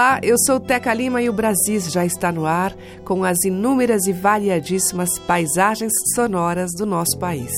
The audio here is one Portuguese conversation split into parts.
Olá, eu sou Teca Lima e o Brasis já está no ar com as inúmeras e variadíssimas paisagens sonoras do nosso país.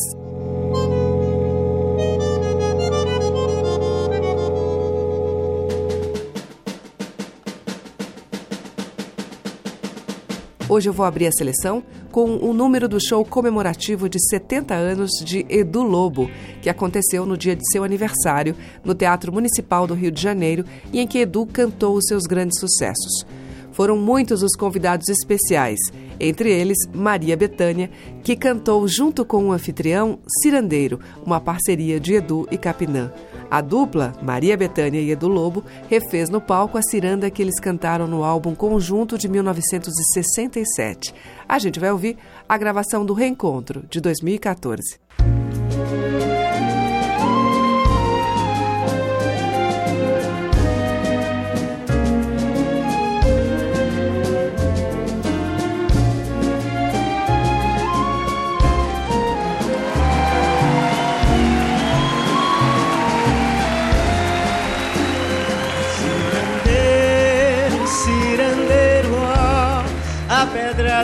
Hoje eu vou abrir a seleção com o número do show comemorativo de 70 anos de Edu Lobo, que aconteceu no dia de seu aniversário no Teatro Municipal do Rio de Janeiro e em que Edu cantou os seus grandes sucessos. Foram muitos os convidados especiais, entre eles Maria Bethânia, que cantou junto com o anfitrião Cirandeiro, uma parceria de Edu e Capinã. A dupla, Maria Bethânia e Edu Lobo, refez no palco a ciranda que eles cantaram no álbum Conjunto de 1967. A gente vai ouvir a gravação do Reencontro, de 2014.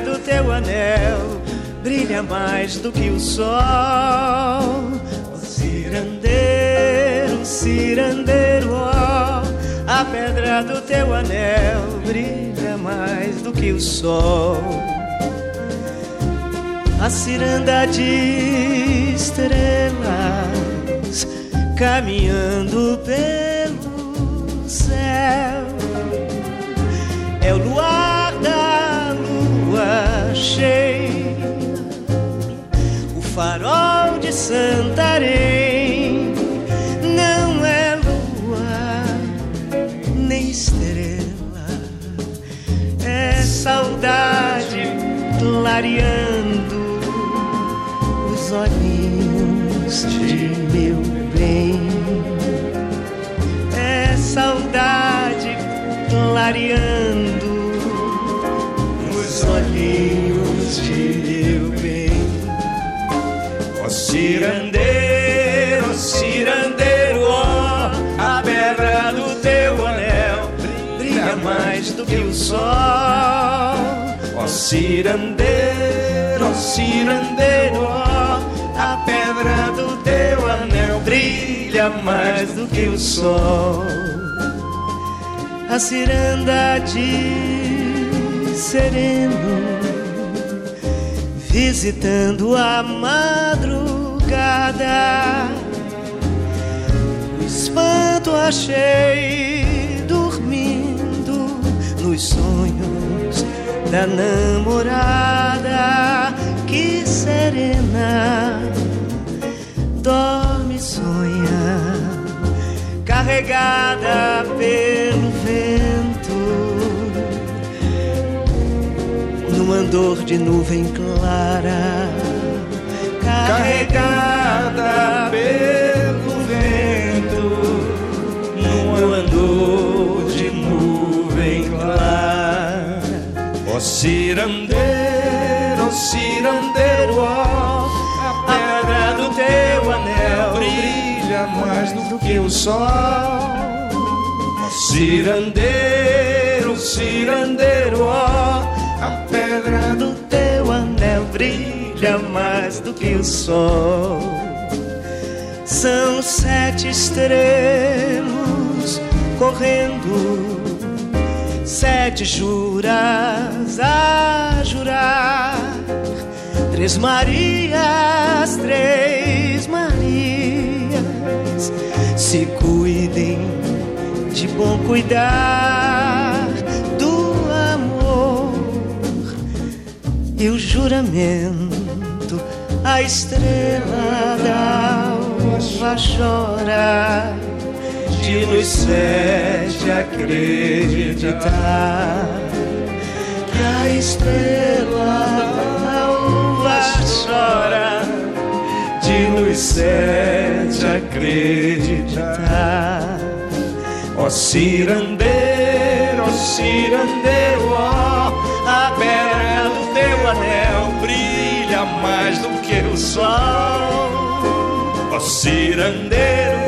Do teu anel brilha mais do que o sol. O cirandeiro, cirandeiro, ó, a pedra do teu anel brilha mais do que o sol. A ciranda de estrelas caminhando pelo cheia, o farol de Santarém não é lua nem estrela, é saudade clareando os olhinhos de meu bem, é saudade clareando cirandeiro, cirandeiro, ó, a pedra do teu anel brilha mais do que o sol. Ó cirandeiro, ó cirandeiro, ó, a pedra do teu anel brilha mais do que o sol. A ciranda de sereno, visitando a madrugada. O espanto achei dormindo nos sonhos da namorada. Que serena dorme sonha carregada pelo vento, num andor de nuvem clara, carregada pelo vento, num andor de nuvem clara. Ó cirandeiro, ó cirandeiro, ó, a pedra do teu anel brilha mais do que o sol. Ó cirandeiro, cirandeiro, ó, a pedra do teu brilha mais do que o sol. São sete estrelas correndo, sete juras a jurar. Três Marias, três Marias, se cuidem de bom cuidar do amor e o juramento, a estrela da alva chora. De luz sede acreditar que a estrela alva chora. De luz sede acreditar. Ó cirandeiro, ó cirandeiro, ó o Ó cirandeiro,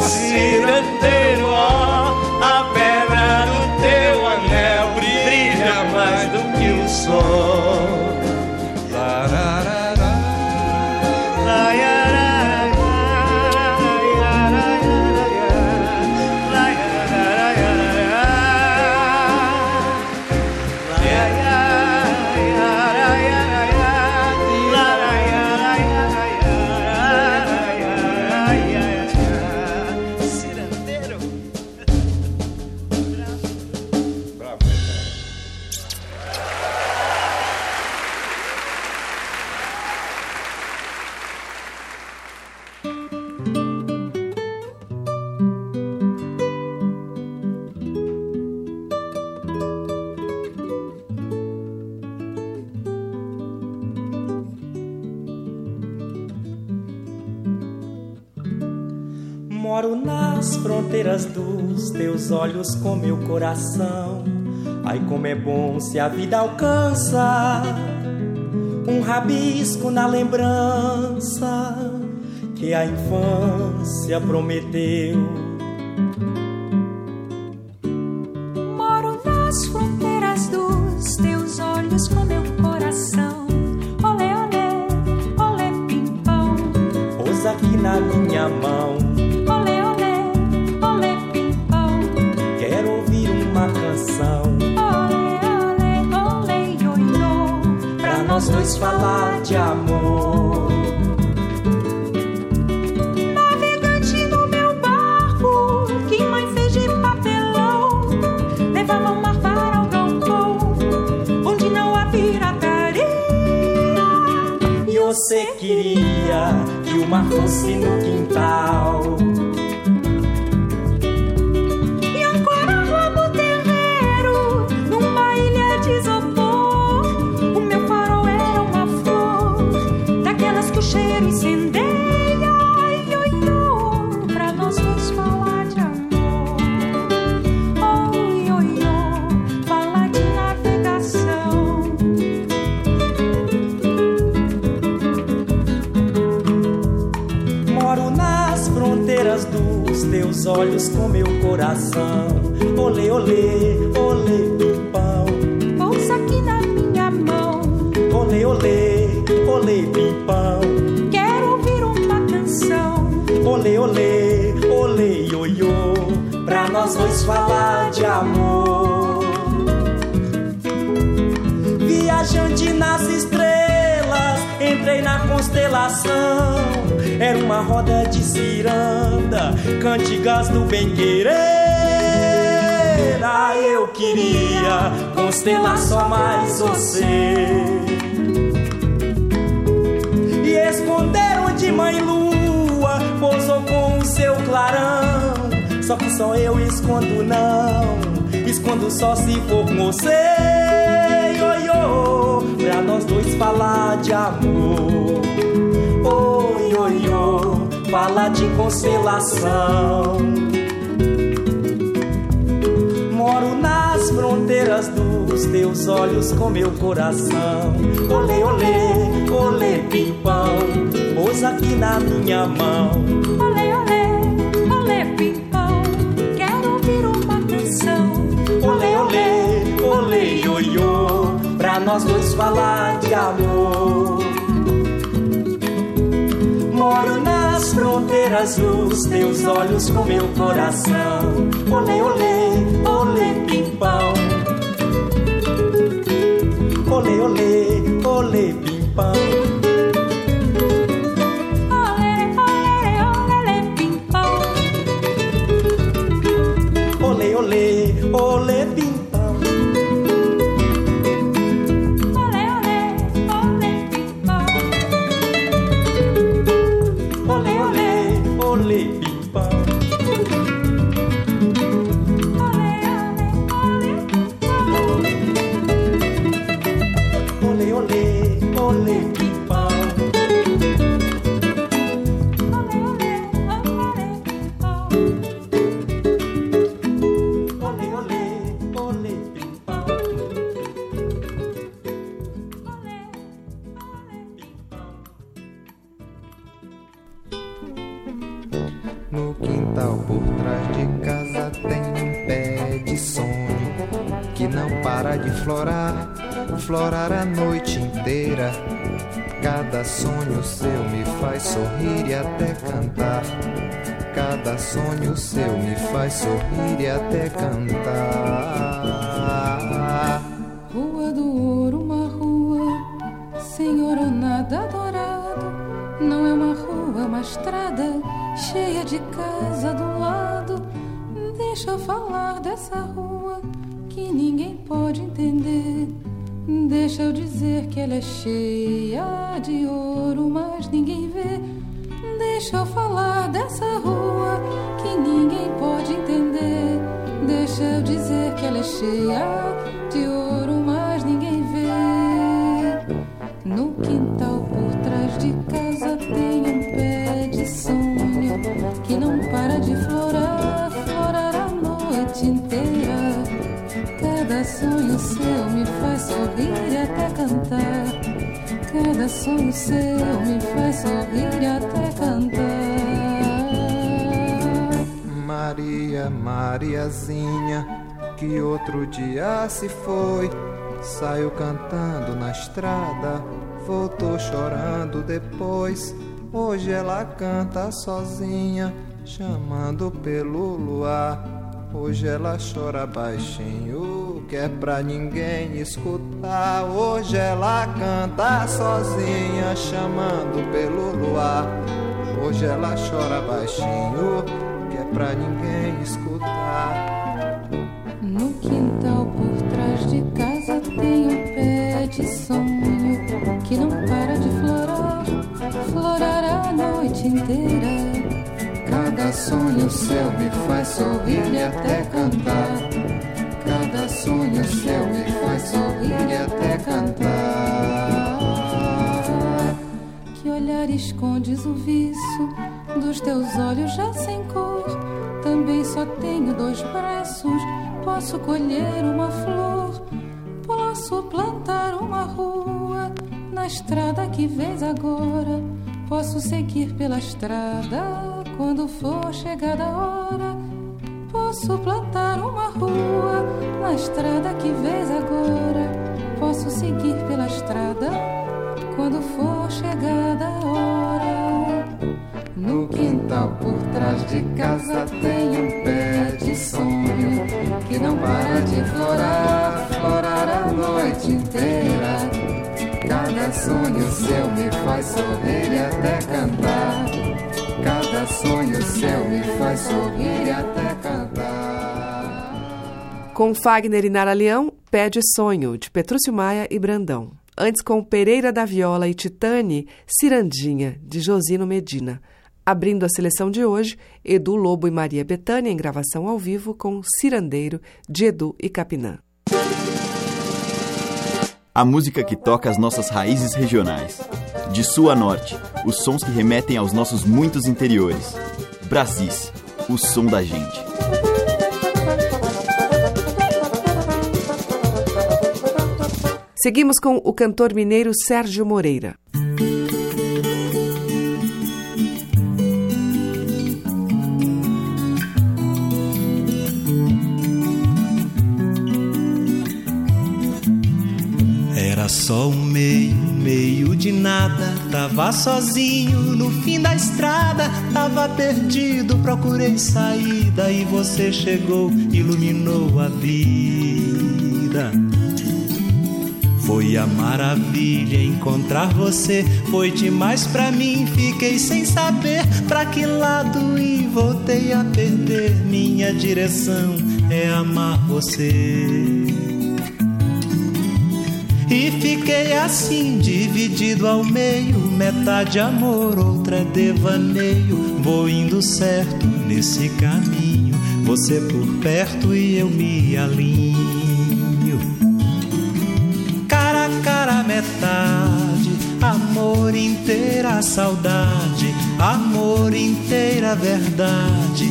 cirandeiro, teus olhos com meu coração. Ai, como é bom se a vida alcança um rabisco na lembrança que a infância prometeu. Dois falar de amor. Navegante no meu barco, que mãe fez de papelão, levava o mar para o galpão, onde não há pirataria. E você queria que o mar fosse no quintal. Coração. Olê, olê, olê, pimpão. Bolsa aqui na minha mão. Olê, olê, olê, pimpão. Quero ouvir uma canção. Olê, olê, olê, ioiô. Pra nós dois falar de amor. Viajante nas estrelas, entrei na constelação era uma roda de ciranda, cantigas do bem-querer. Queria constelar só mais você. E esconder onde mãe lua pousou com o seu clarão. Só que só eu escondo não, escondo só se for com você. Oi, oi, pra nós dois falar de amor fala de constelação. Fronteiras dos teus olhos com meu coração. Olê, olê, olê, pimpão, pousa aqui na minha mão. Olê, olê, olê, pimpão, quero ouvir uma canção. Olê, olê, olê, ioiô, pra nós dois falar de amor. Moro na as fronteiras dos teus olhos com meu coração. Olê, olê, Olê, olê, florar a noite inteira. Cada sonho seu me faz sorrir e até cantar. Cada sonho seu me faz sorrir e até cantar. Rua do Ouro, uma rua, senhor ou nada dourado. Não é uma rua, é uma estrada cheia de casa do lado. Deixa eu falar dessa rua que ninguém pode entender. Deixa eu dizer que ela é cheia de ouro, mas ninguém vê. Deixa eu falar dessa rua que ninguém pode entender. Deixa eu dizer que ela é cheia de ouro, sorrir até cantar. Cada sonho seu me faz sorrir até cantar. Maria, Mariazinha, que outro dia se foi. Saiu cantando na estrada, voltou chorando depois. Hoje ela canta sozinha, chamando pelo luar. Hoje ela chora baixinho, que é pra ninguém escutar. Hoje ela canta sozinha, chamando pelo luar. Hoje ela chora baixinho, que é pra ninguém escutar. No quintal por trás de casa tem um pé de sonho que não para de florar, florar a noite inteira. Cada sonho seu me faz sorrir e até cantar. Sonho seu me faz sorrir e até cantar. Que olhar escondes o vício dos teus olhos já sem cor. Também só tenho dois braços, posso colher uma flor. Posso plantar uma rua na estrada que vês agora. Posso seguir pela estrada quando for chegada a hora, posso plantar uma rua na estrada que vês agora. Posso seguir pela estrada quando for chegada a hora. No quintal por trás de casa tem um pé de sonho que não para de florar, florar a noite inteira. Cada sonho seu me faz sorrir e até cantar. Cada sonho seu me faz sorrir e até cantar. Com Fagner e Nara Leão, Pede Sonho, de Petrúcio Maia e Brandão. Antes com Pereira da Viola e Titane, Cirandinha, de Josino Medina. Abrindo a seleção de hoje, Edu Lobo e Maria Betânia em gravação ao vivo com Cirandeiro, de Edu e Capinã. A música que toca as nossas raízes regionais. De sul a norte, os sons que remetem aos nossos muitos interiores. Brasis, o som da gente. Seguimos com o cantor mineiro Sérgio Moreira. Era só um meio, meio de nada. Tava sozinho no fim da estrada. Tava perdido, procurei saída. E você chegou, iluminou a vida. Foi a maravilha encontrar você. Foi demais pra mim, fiquei sem saber pra que lado ir. Voltei a perder. Minha direção é amar você. E fiquei assim, dividido ao meio, metade amor, outra devaneio. Vou indo certo nesse caminho, você por perto e eu me alinho. Metade, amor inteira, saudade, amor inteira, verdade,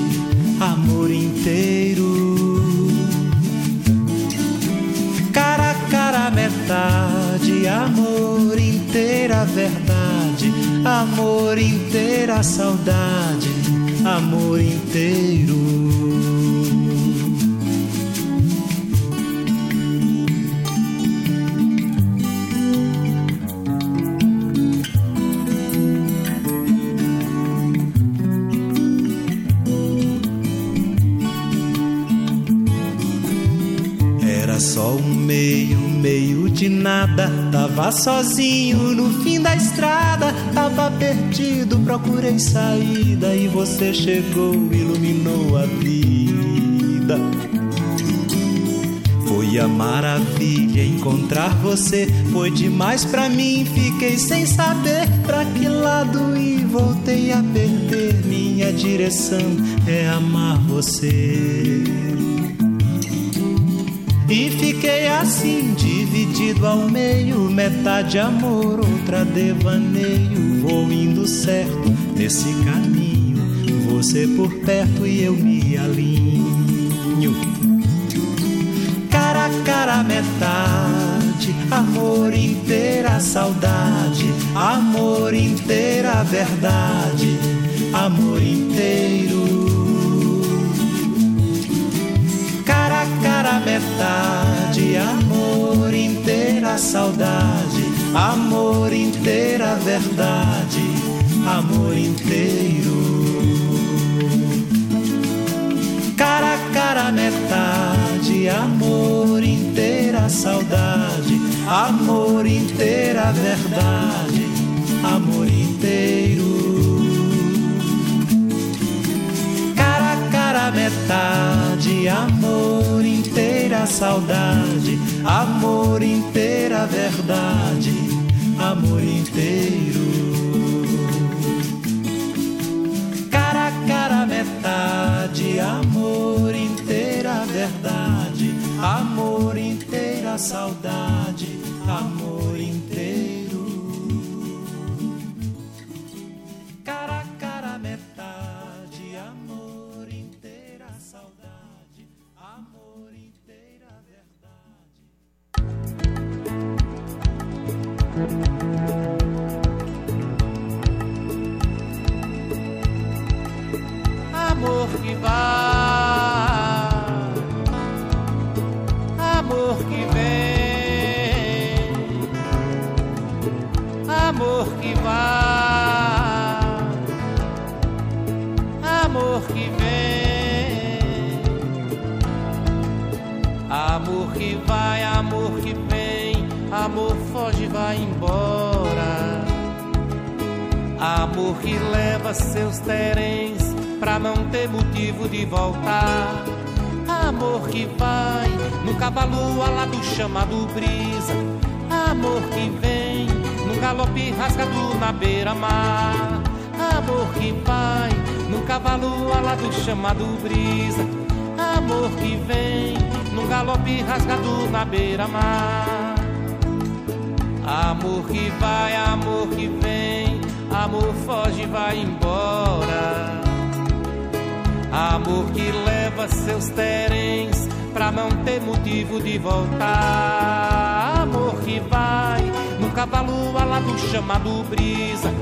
amor inteiro. Cara a cara, metade, amor inteira, verdade, amor inteira, saudade, amor inteiro. Só um meio, meio de nada. Tava sozinho no fim da estrada. Tava perdido, procurei saída. E você chegou, iluminou a vida. Foi a maravilha encontrar você. Foi demais pra mim, fiquei sem saber pra que lado ir. Voltei a perder minha direção. É amar você. E fiquei assim, dividido ao meio, metade amor, outra devaneio. Vou indo certo nesse caminho, você por perto e eu me alinho. Cara a cara, metade, amor inteira, saudade, amor inteira, verdade, amor inteiro. A metade, amor inteira, saudade, amor inteira, verdade, amor inteiro. Cara cara, metade, amor inteira, saudade, amor inteira, verdade, amor inteiro. Cara a cara, metade, amor inteira, saudade, amor inteira, verdade, amor inteiro. Cara a cara, metade, amor inteira, verdade, amor inteira, saudade, amor inteiro. Que leva seus teréns pra não ter motivo de voltar. Amor que vai no cavalo alado chamado brisa. Amor que vem no galope rasgado na beira-mar. Amor que vai no cavalo alado chamado brisa. Amor que vem no galope rasgado na beira-mar. Amor que vai, amor que vem, amor foge, vai embora. Amor que leva seus teréns pra não ter motivo de voltar. Amor que vai no cavalo alado chamado brisa.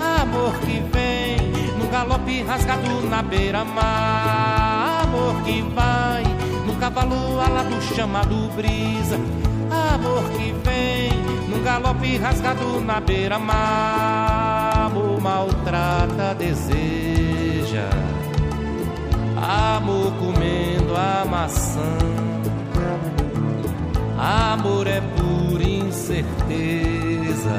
Amor que vem no galope rasgado na beira-mar. Amor que vai no cavalo alado chamado brisa. Amor que vem no galope rasgado na beira-mar. Maltrata, deseja. Amor comendo a maçã. Amor é pura incerteza.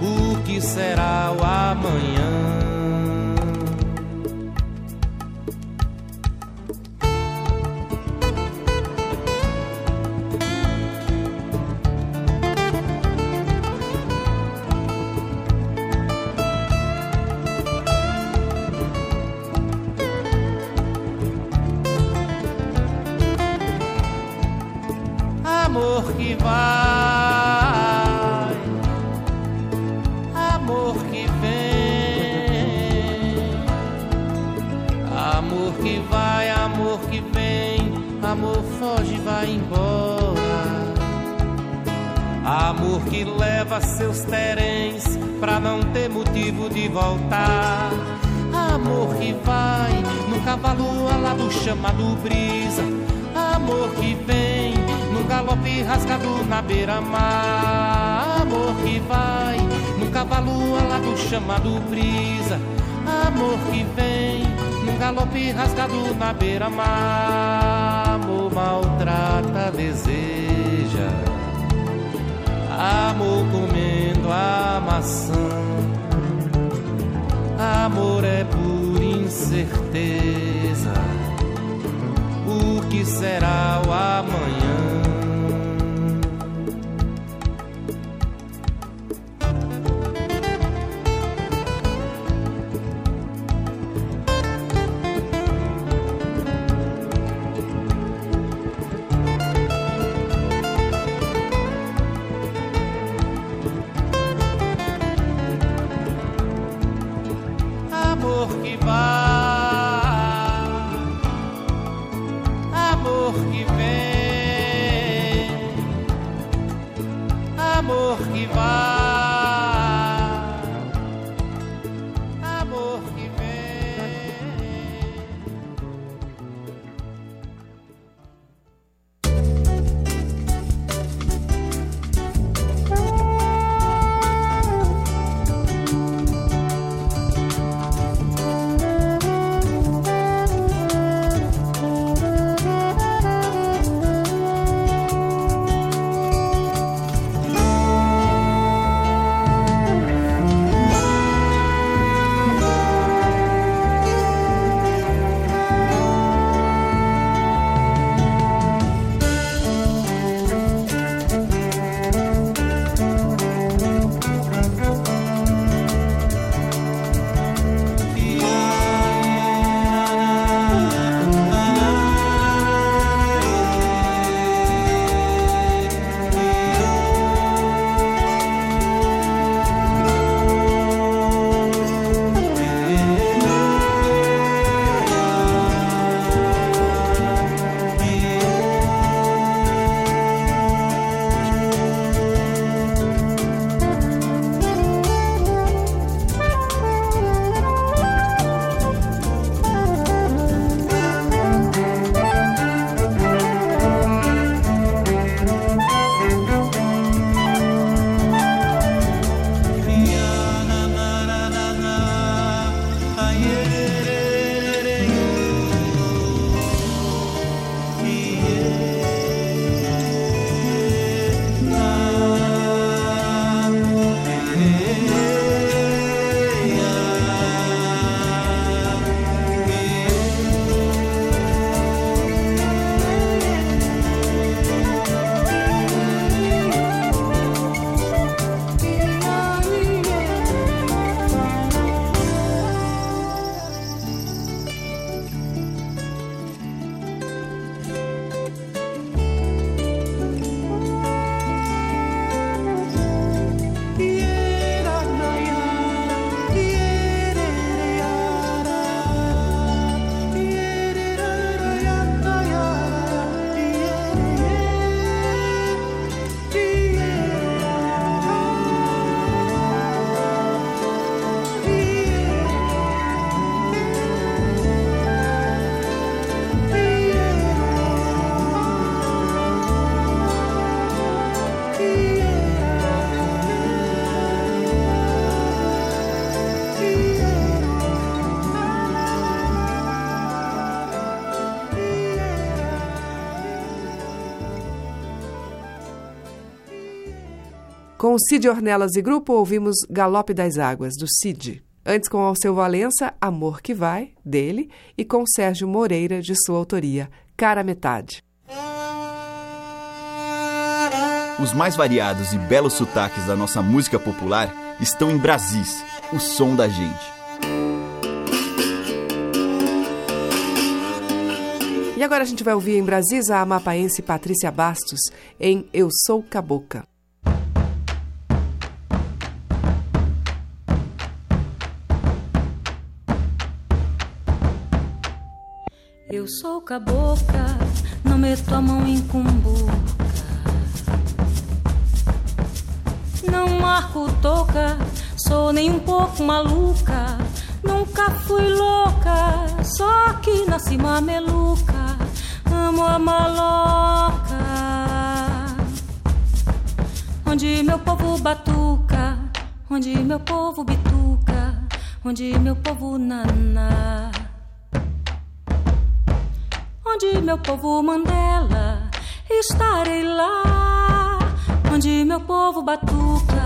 O que será o amanhã? Leva seus teréns pra não ter motivo de voltar. Amor que vai no cavalo alado chamado brisa. Amor que vem no galope rasgado na beira-mar. Amor que vai no cavalo alado chamado brisa. Amor que vem no galope rasgado na beira-mar. Amor maltrata, deseja. Amor comendo a maçã. Amor é por incerteza. O que será o amanhã? Com Cid Ornelas e grupo, ouvimos Galope das Águas, do Cid. Antes, com Alceu Valença, Amor que Vai, dele, e com Sérgio Moreira, de sua autoria, Cara Metade. Os mais variados e belos sotaques da nossa música popular estão em Brasis, o som da gente. E agora a gente vai ouvir em Brasília a amapaense Patrícia Bastos em Eu Sou Caboca. Sou cabocla, não meto a mão em cumbuca. Não marco toca, sou nem um pouco maluca. Nunca fui louca, só que nasci mameluca. Amo a maloca, onde meu povo batuca, onde meu povo bituca, onde meu povo naná onde meu povo Mandela, estarei lá. Onde meu povo batuca,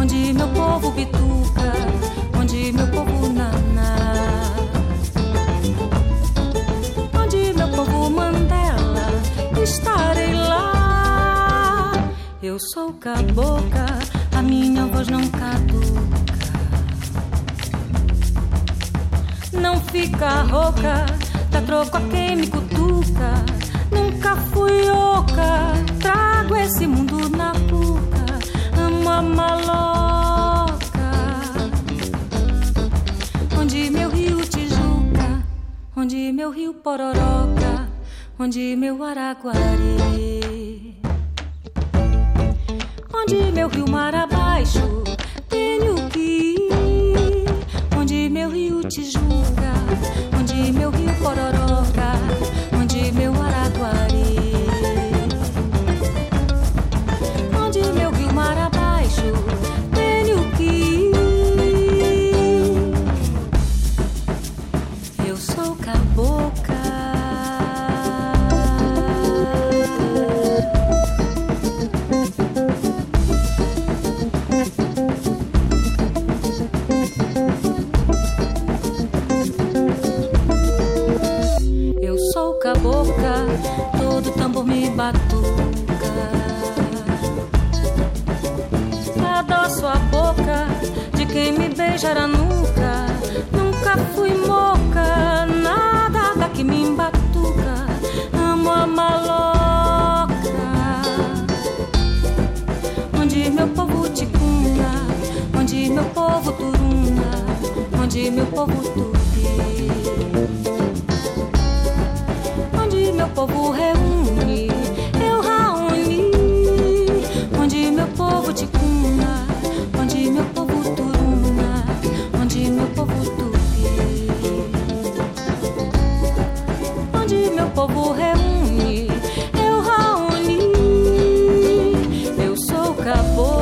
onde meu povo bituca, onde meu povo naná. Onde meu povo Mandela, estarei lá. Eu sou cabocla, a minha voz não caduca. Não fica rouca Troco a quem me cutuca. Nunca fui oca. Trago esse mundo na cuca. Amo a maloca. Onde meu rio Tijuca. Onde meu rio Pororoca. Onde meu Araguari. Onde meu rio Mar abaixo. Tenho que ir. Onde meu rio Tijuca meu me beijar a nuca. Nunca fui moca, nada daqui me embatuca. Amo a maloca, onde meu povo ticuna, onde meu povo turuna, onde meu povo tupi meu povo reúne, eu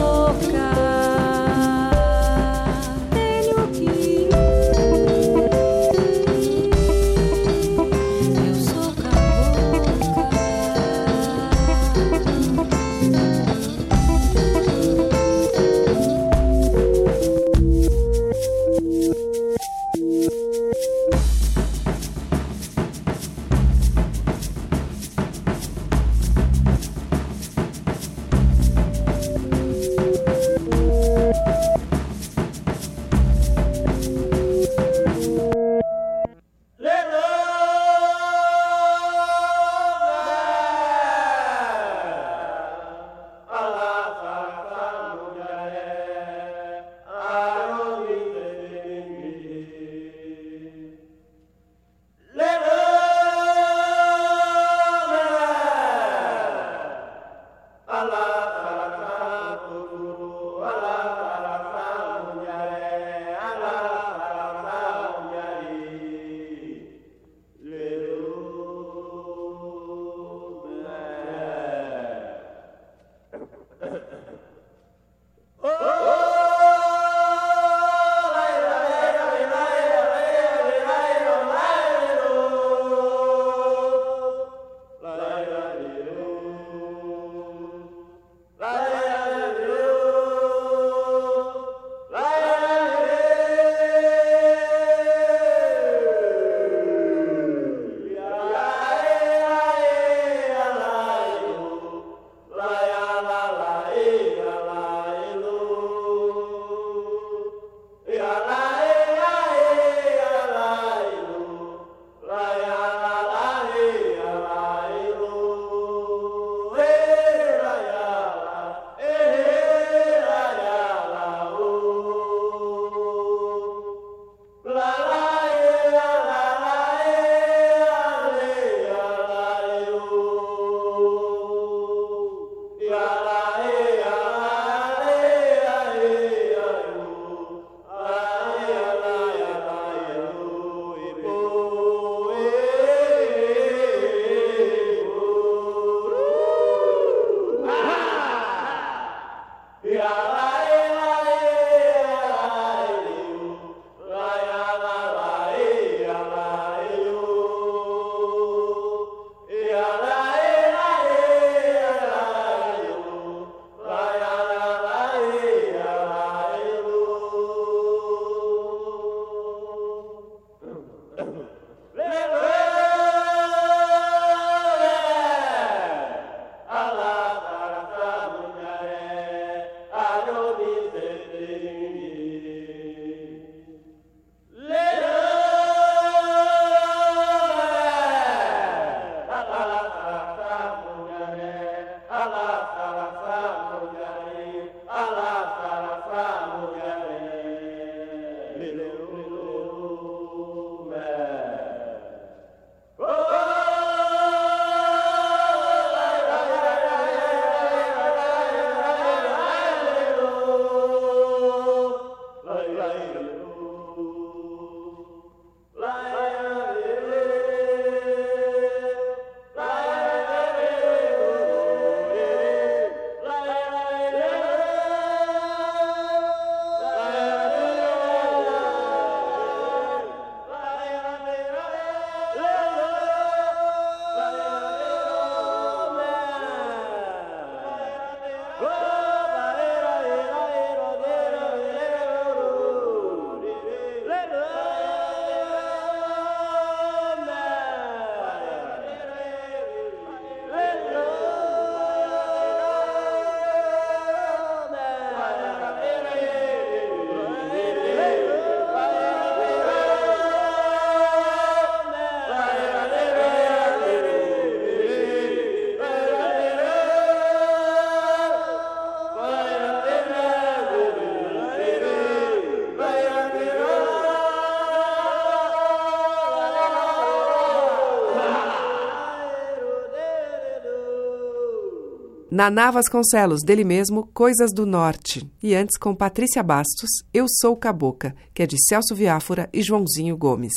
Naná Vasconcelos, dele mesmo, Coisas do Norte. E antes, com Patrícia Bastos, Eu Sou Caboca, que é de Celso Viáfora e Joãozinho Gomes.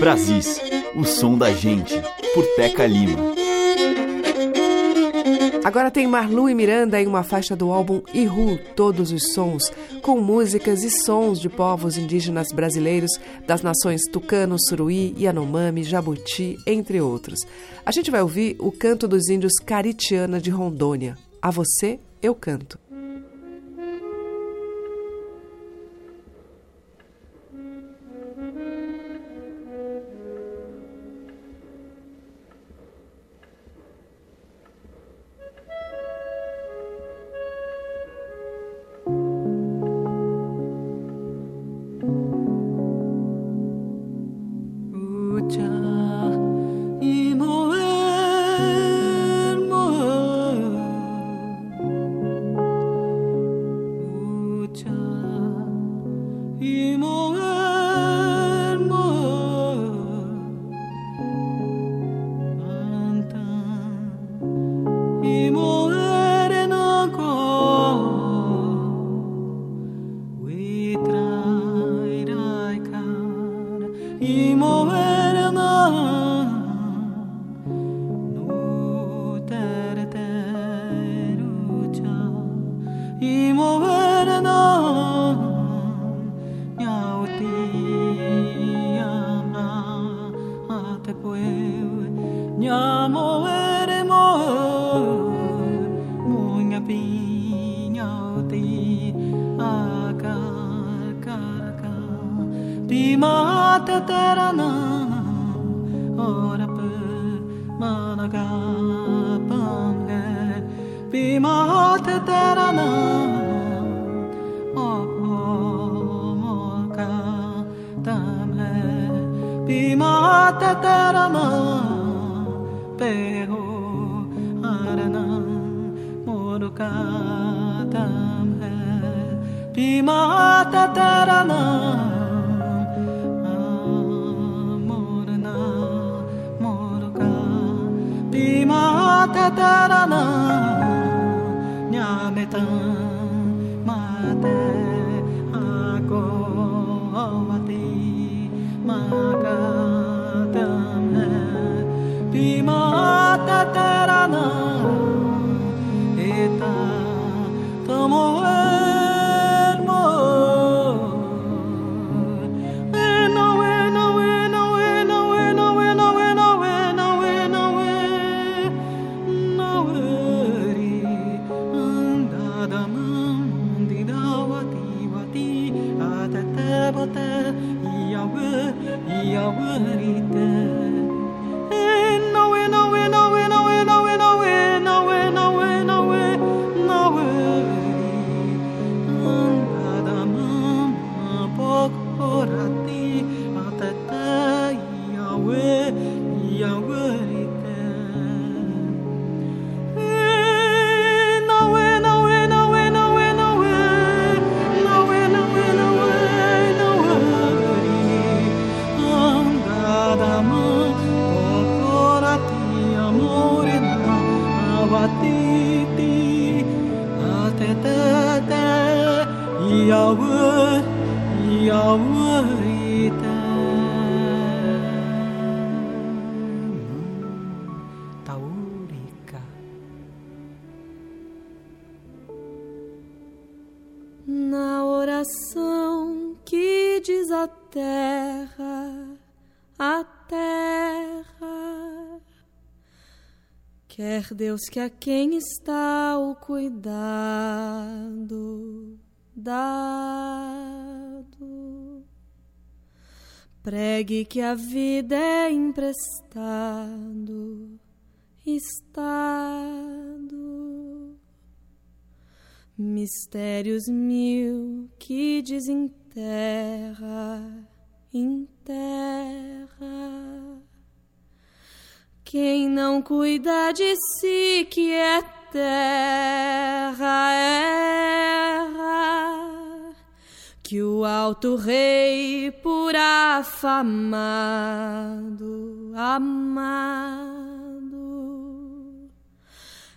Brasis, o som da gente, por Teca Lima. Agora tem Marlu e Miranda em uma faixa do álbum Ihu, Todos os Sons, com músicas e sons de povos indígenas brasileiros das nações Tucano, Suruí, Yanomami, Jabuti, entre outros. A gente vai ouvir o canto dos índios Caritiana de Rondônia. A você, eu canto. का दाम है बीमा तेरा नाम मोर नाम मोर का बीमा तेरा नाम ज्ञान माते आको अवती माँ का दाम है बीमा तेरा नाम Cơ Quer Deus que a quem está o cuidado dado, pregue que a vida é emprestado, estado, mistérios mil que desenterra, enterra quem não cuida de si, que é terra, erra. que o alto rei por afamado, amado,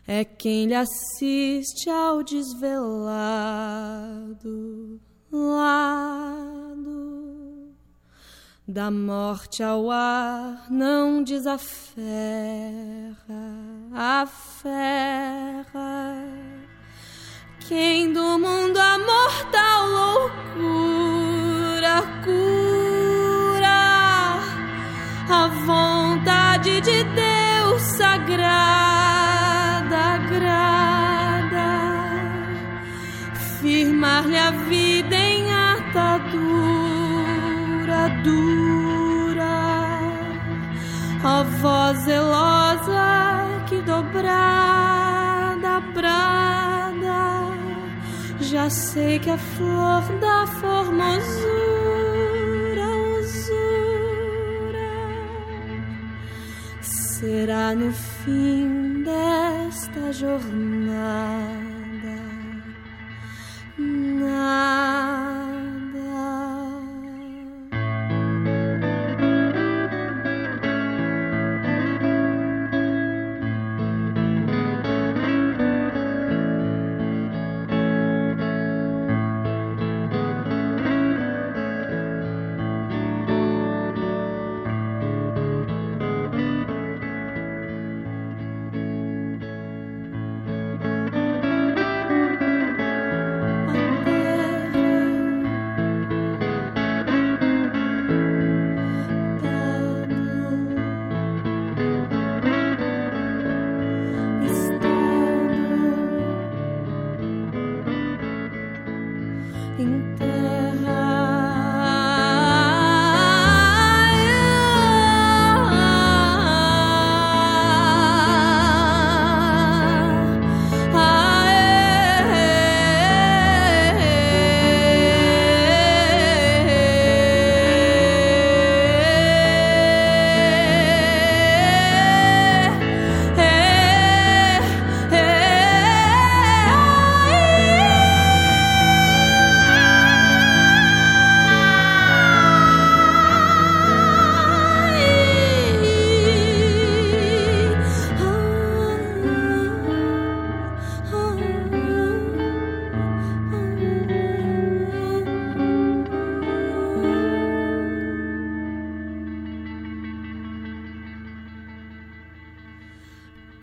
é quem lhe assiste ao desvelado lado da morte ao ar não desaferra a ferra quem do mundo a mortal loucura cura a vontade de Deus sagrada firmar-lhe a vida em atadura dura. A voz zelosa que dobrada brada já sei que a flor da formosura usura será no fim desta jornada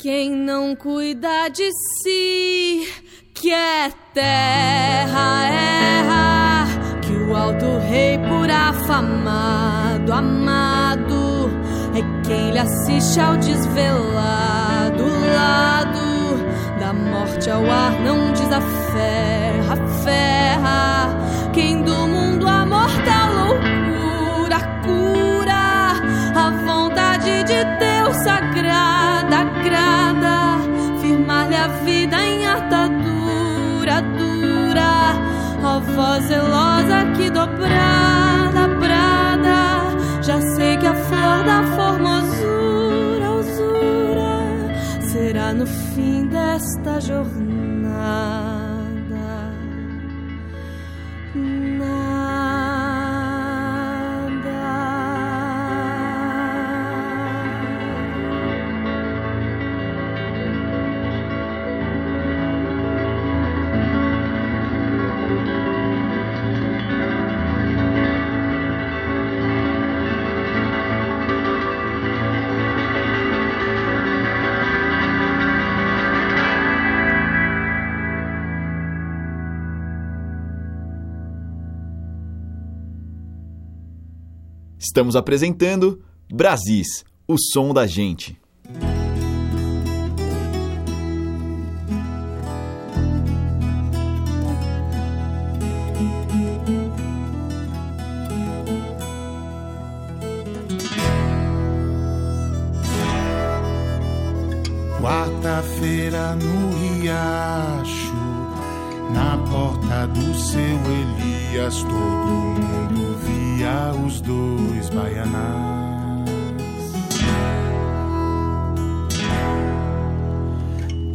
Quem não cuida de si, que é terra, erra. Que o alto rei por afamado, amado, é quem lhe assiste ao desvelado lado. Da morte ao ar não desaferra, ferra. Quem do mundo a mortal loucura cura, a vontade de Deus sagrada a vida em atadura dura, a voz zelosa que dobrada, brada, já sei que a flor da formosura, usura, será no fim desta jornada. Estamos apresentando Brasis, o som da gente. Quarta-feira no riacho, na porta do seu Elias, todo mundo via os dois baianás.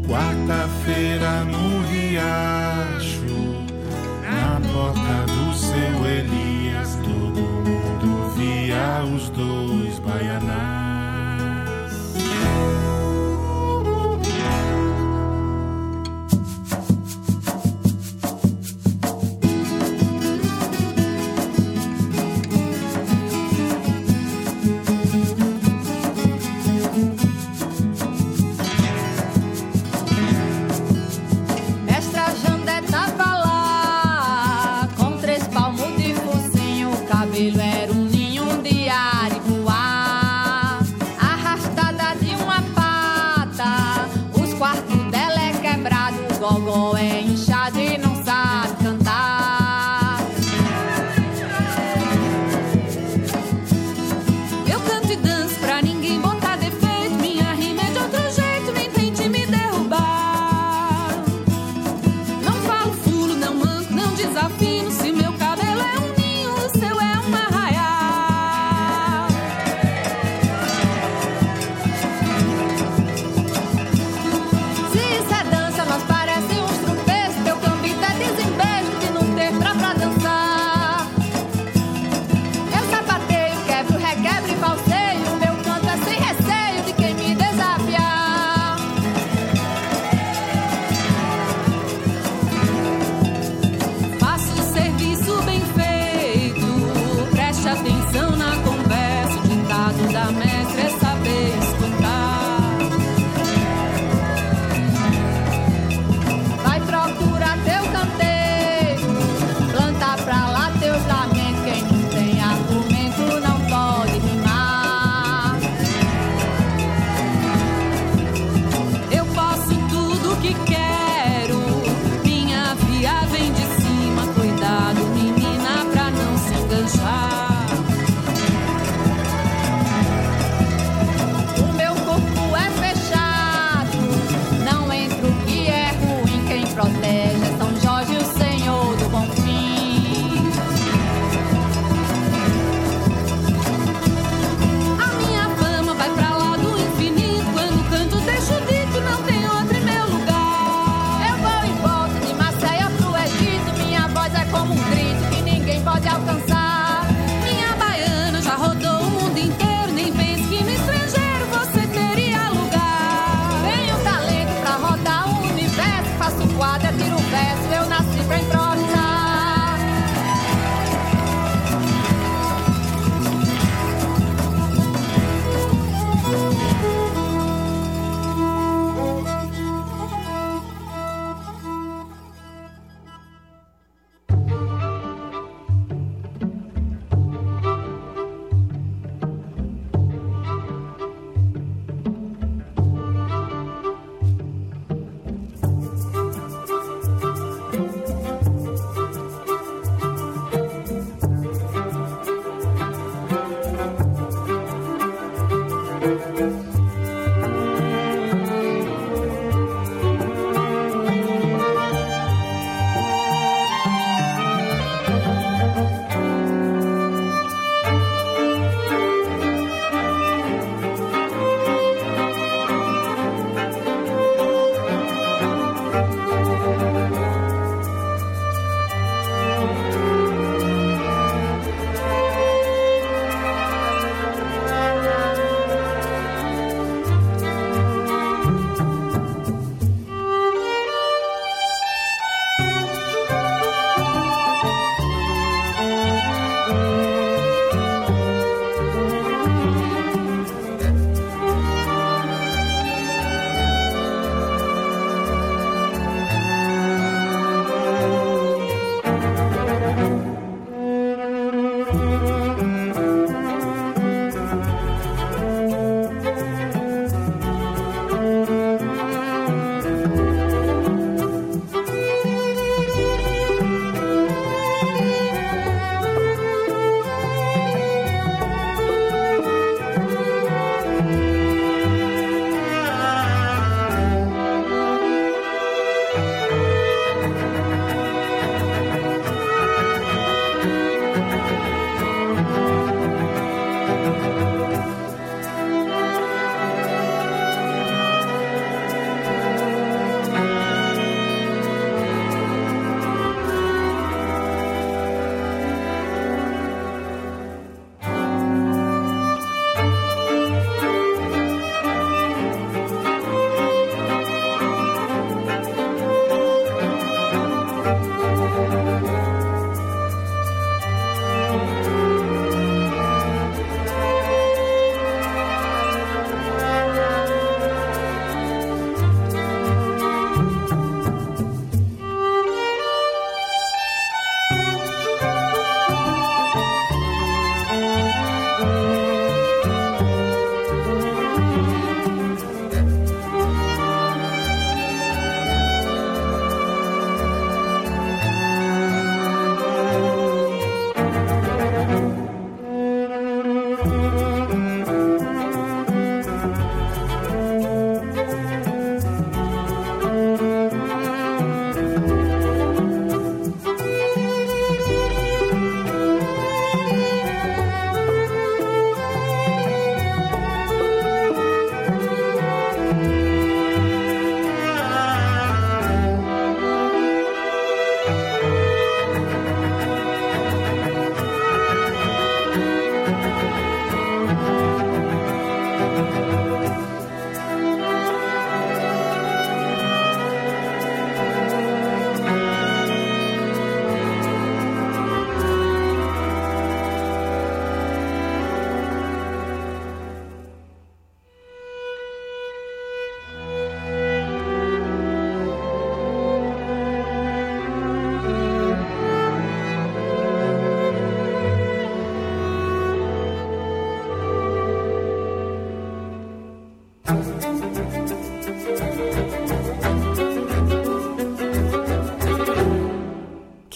Quarta-feira no riacho,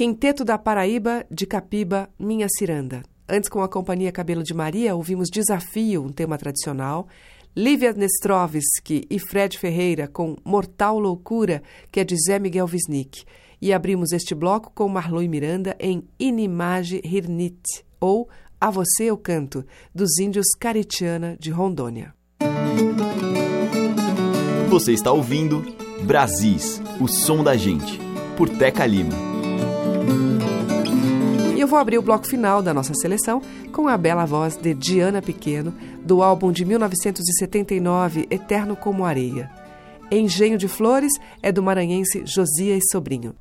Quinteto da Paraíba, de Capiba, Minha Ciranda. Antes, com a companhia Cabelo de Maria, ouvimos Desafio, um tema tradicional. Lívia Nestrovski e Fred Ferreira com Mortal Loucura, que é de Zé Miguel Wisnik. E abrimos este bloco com Marlon Miranda em Inimage Hirnit, ou A Você Eu Canto, dos índios Caritiana de Rondônia. Você está ouvindo Brasis, o som da gente, por Teca Lima. Vou abrir o bloco final da nossa seleção com a bela voz de Diana Pequeno, do álbum de 1979 Eterno como Areia. Engenho de Flores é do maranhense Josias Sobrinho.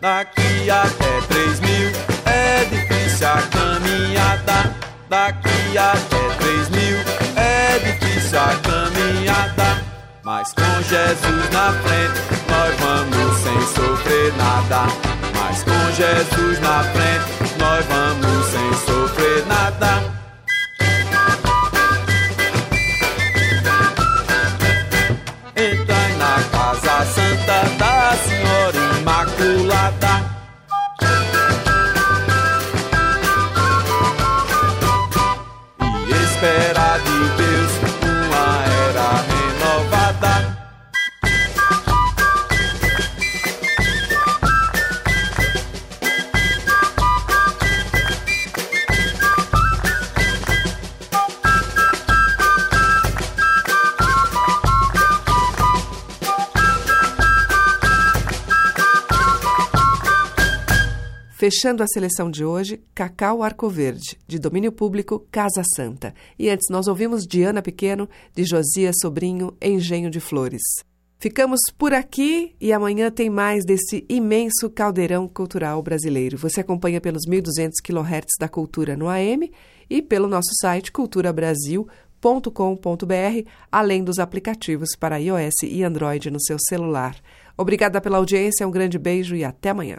Daqui até três mil é difícil a caminhada. Daqui até três mil é difícil a caminhada. Mas com Jesus na frente, nós vamos sem sofrer nada. Mas com Jesus na frente, Fechando a seleção de hoje, Cacau Arcoverde, de domínio público Casa Santa. E antes nós ouvimos Diana Pequeno, de Josias Sobrinho, Engenho de Flores. Ficamos por aqui e amanhã tem mais desse imenso caldeirão cultural brasileiro. Você acompanha pelos 1.200 kHz da Cultura no AM e pelo nosso site culturabrasil.com.br, além dos aplicativos para iOS e Android no seu celular. Obrigada pela audiência, um grande beijo e até amanhã.